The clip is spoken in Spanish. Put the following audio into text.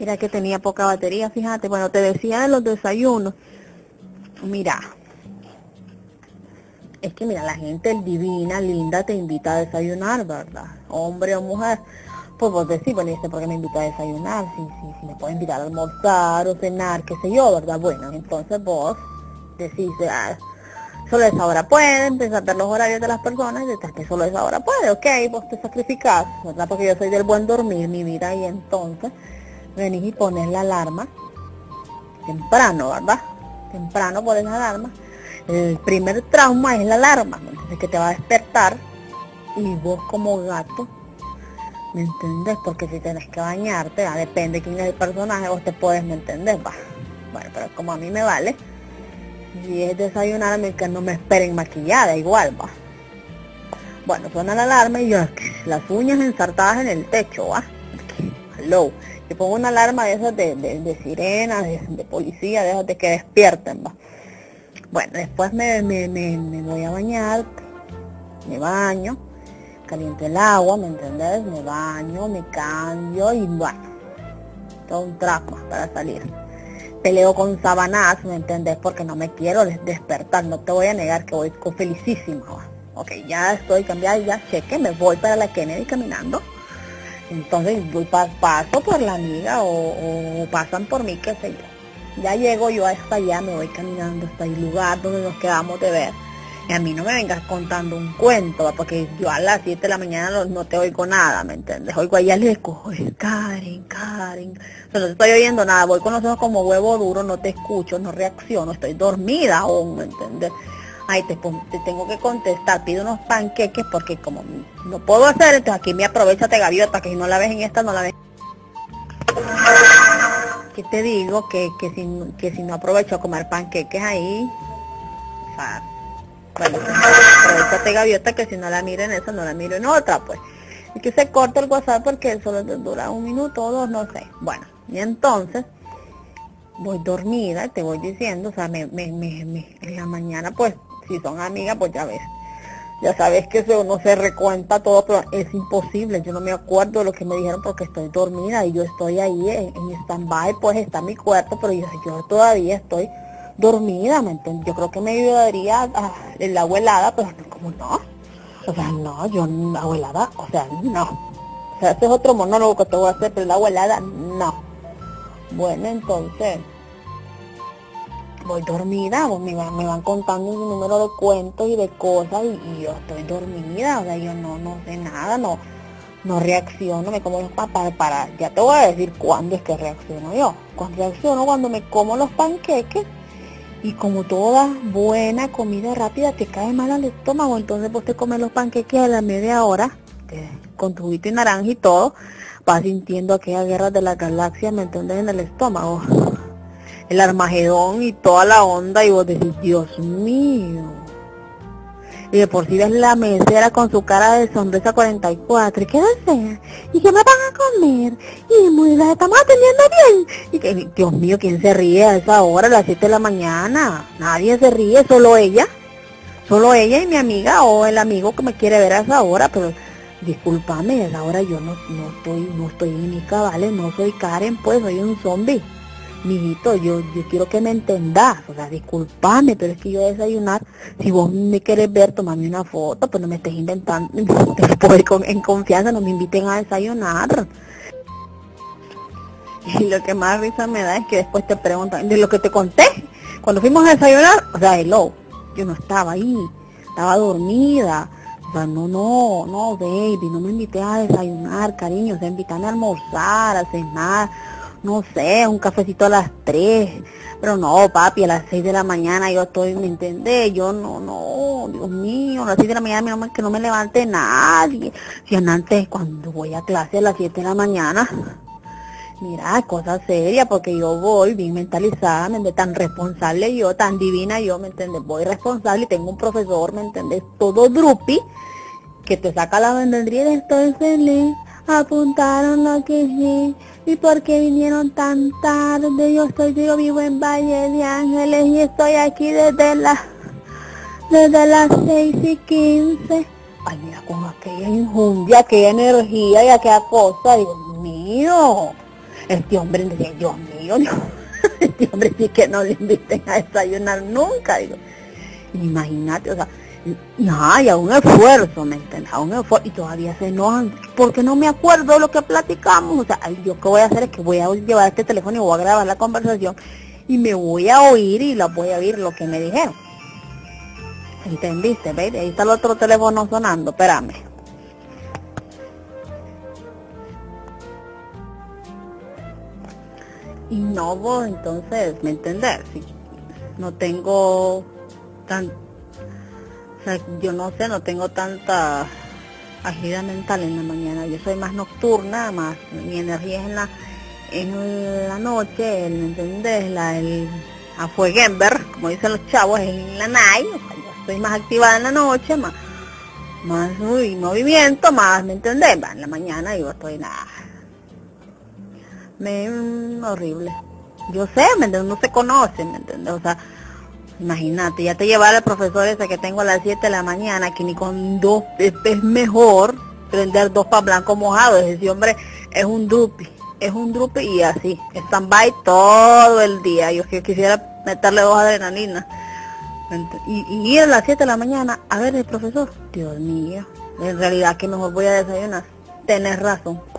Era que tenía poca batería, fíjate. Bueno, te decía de los desayunos. Mira, es que mira, la gente divina, linda, te invita a desayunar, ¿verdad? Hombre o mujer. Pues vos decís, bueno, ¿y por qué me invita a desayunar? Si, si, si me puede invitar a almorzar o cenar, qué sé yo, ¿verdad? Bueno, entonces vos decís, ah, solo esa hora puede, empezar a ver los horarios de las personas y decís que solo esa hora puede, ok, vos te sacrificás, ¿verdad? Porque yo soy del buen dormir, mi vida, y entonces venís y pones la alarma temprano, ¿verdad? Temprano pones la alarma. El primer trauma es la alarma, ¿me Que te va a despertar y vos como gato, ¿me entendés? Porque si tenés que bañarte, ah, depende quién es el personaje, vos te puedes, ¿me entendés? Va. Bueno, pero como a mí me vale, si es desayunarme que no me esperen maquillada, igual va. Bueno, suena la alarma y yo, las uñas ensartadas en el techo, va. Hello. Y pongo una alarma de esas de, de, de sirena, de, policía, de de que despierten, va. Bueno, después me, me, me, voy a bañar, me baño, caliento el agua, ¿me entendés? Me baño, me cambio y bueno, todo un trapo para salir peleo con sabanas, ¿me entendés? Porque no me quiero despertar, no te voy a negar que voy felicísima. Ok, ya estoy cambiada, ya cheque, me voy para la Kennedy caminando. Entonces voy paso por la amiga o, pasan por mí, qué sé yo. Ya llego yo hasta allá, me voy caminando hasta el lugar donde nos quedamos de ver. Y a mí no me vengas contando un cuento, porque yo a las 7 de la mañana no, te oigo nada, ¿me entiendes? Oigo allá le cojo, Karen, Karen. O no te estoy oyendo nada, voy con los ojos como huevo duro, no te escucho, no reacciono, estoy dormida aún, ¿me entiendes? Ay, te, te tengo que contestar, pido unos panqueques porque como no puedo hacer, entonces aquí me aprovechate gaviota, que si no la ves en esta, no la ves. ¿Qué te digo? Que, que, si, que si no aprovecho a comer panqueques ahí, o sea, bueno, aprovechate gaviota que si no la miro en esa, no la miro en otra, pues. Y que se corta el WhatsApp porque solo dura un minuto o dos, no sé. Bueno, y entonces voy dormida, te voy diciendo, o sea, me, me, me, en la mañana, pues, si son amigas, pues ya ves. Ya sabes que eso no se recuenta todo, pero es imposible. Yo no me acuerdo de lo que me dijeron porque estoy dormida y yo estoy ahí en, en stand-by, pues está mi cuerpo, pero yo, todavía estoy dormida, ¿me entiendes? Yo creo que me ayudaría a, en la abuelada, pero como no. O sea, no, yo abuelada, o sea, no. O sea, ese es otro monólogo que te voy a hacer, pero la abuelada, no. Bueno, entonces, voy dormida, me van, me van contando un número de cuentos y de cosas y, yo estoy dormida, o sea, yo no, no sé nada, no, no reacciono, me como los para, para, ya te voy a decir cuándo es que reacciono yo. Cuando reacciono cuando me como los panqueques y como toda buena comida rápida te cae mal al estómago, entonces vos te comes los panqueques a la media hora, con tu juguito y naranja y todo, vas sintiendo aquella guerra de la galaxia, ¿me entiendes? En el estómago. El Armagedón y toda la onda y vos decís, Dios mío y de por sí ves la mesera con su cara de sonrisa 44, y qué desea, y qué me van a comer, y muy la estamos atendiendo bien, y que, Dios mío, ¿quién se ríe a esa hora, a las 7 de la mañana? Nadie se ríe, solo ella, solo ella y mi amiga, o el amigo que me quiere ver a esa hora, pero discúlpame, a esa hora yo no, no estoy, no estoy en mi cabales, no soy Karen, pues soy un zombie mijito, yo, yo quiero que me entendás, o sea, disculpame, pero es que yo desayunar, si vos me querés ver, tomame una foto, pues no me estés inventando, después con, en confianza no me inviten a desayunar. Y lo que más risa me da es que después te preguntan, de lo que te conté, cuando fuimos a desayunar, o sea, hello, yo no estaba ahí, estaba dormida, o sea, no, no, no, baby, no me invité a desayunar, cariño, o sea, invítame a almorzar, a cenar, no sé, un cafecito a las 3. Pero no, papi, a las 6 de la mañana yo estoy, ¿me entendés? Yo no, no, Dios mío, a las 6 de la mañana no, que no me levante nadie. Si antes cuando voy a clase a las 7 de la mañana, mira, cosa seria, porque yo voy bien mentalizada, ¿me entiendes? Tan responsable yo, tan divina yo, ¿me entiendes? Voy responsable y tengo un profesor, ¿me entiendes? Todo drupi, que te saca la vendedría y estoy feliz apuntaron lo que sí y por qué vinieron tan tarde. Yo estoy yo vivo en Valle de Ángeles y estoy aquí desde las desde las seis y quince. Ay, mira, con aquella injundia, aquella energía y aquella cosa, Dios mío. Este hombre decía, Dios mío, no. este hombre sí que no le inviten a desayunar nunca. Digo, imagínate, o sea, y a un esfuerzo, ¿me entiendes? A un esfuerzo, y todavía se enojan, porque no me acuerdo lo que platicamos, o sea, yo qué voy a hacer es que voy a llevar este teléfono y voy a grabar la conversación, y me voy a oír y la voy a oír lo que me dijeron. ¿Entendiste? Ahí está el otro teléfono sonando, espérame. Y no, vos, entonces, ¿me entendés? No tengo tan o sea, yo no sé, no tengo tanta agilidad mental en la mañana. Yo soy más nocturna, más mi energía es en la en la noche, ¿me entendés? La, el afueguember, como dicen los chavos, en la night. O sea, yo estoy más activada en la noche, más más movimiento, más, ¿me entendés? En la mañana yo estoy nada. Me, mm, horrible. Yo sé, ¿me entiendes? No se conoce, ¿me entiendes? O sea, Imagínate, ya te llevaba el profesor ese que tengo a las 7 de la mañana, que ni con dos es, mejor prender dos para blanco mojado. Ese hombre es un drupi, es un drupi y así, stand-by todo el día. Yo quisiera meterle dos adrenalinas. Y, y ir a las 7 de la mañana a ver el profesor. Dios mío, en realidad que mejor voy a desayunar. Tenés razón.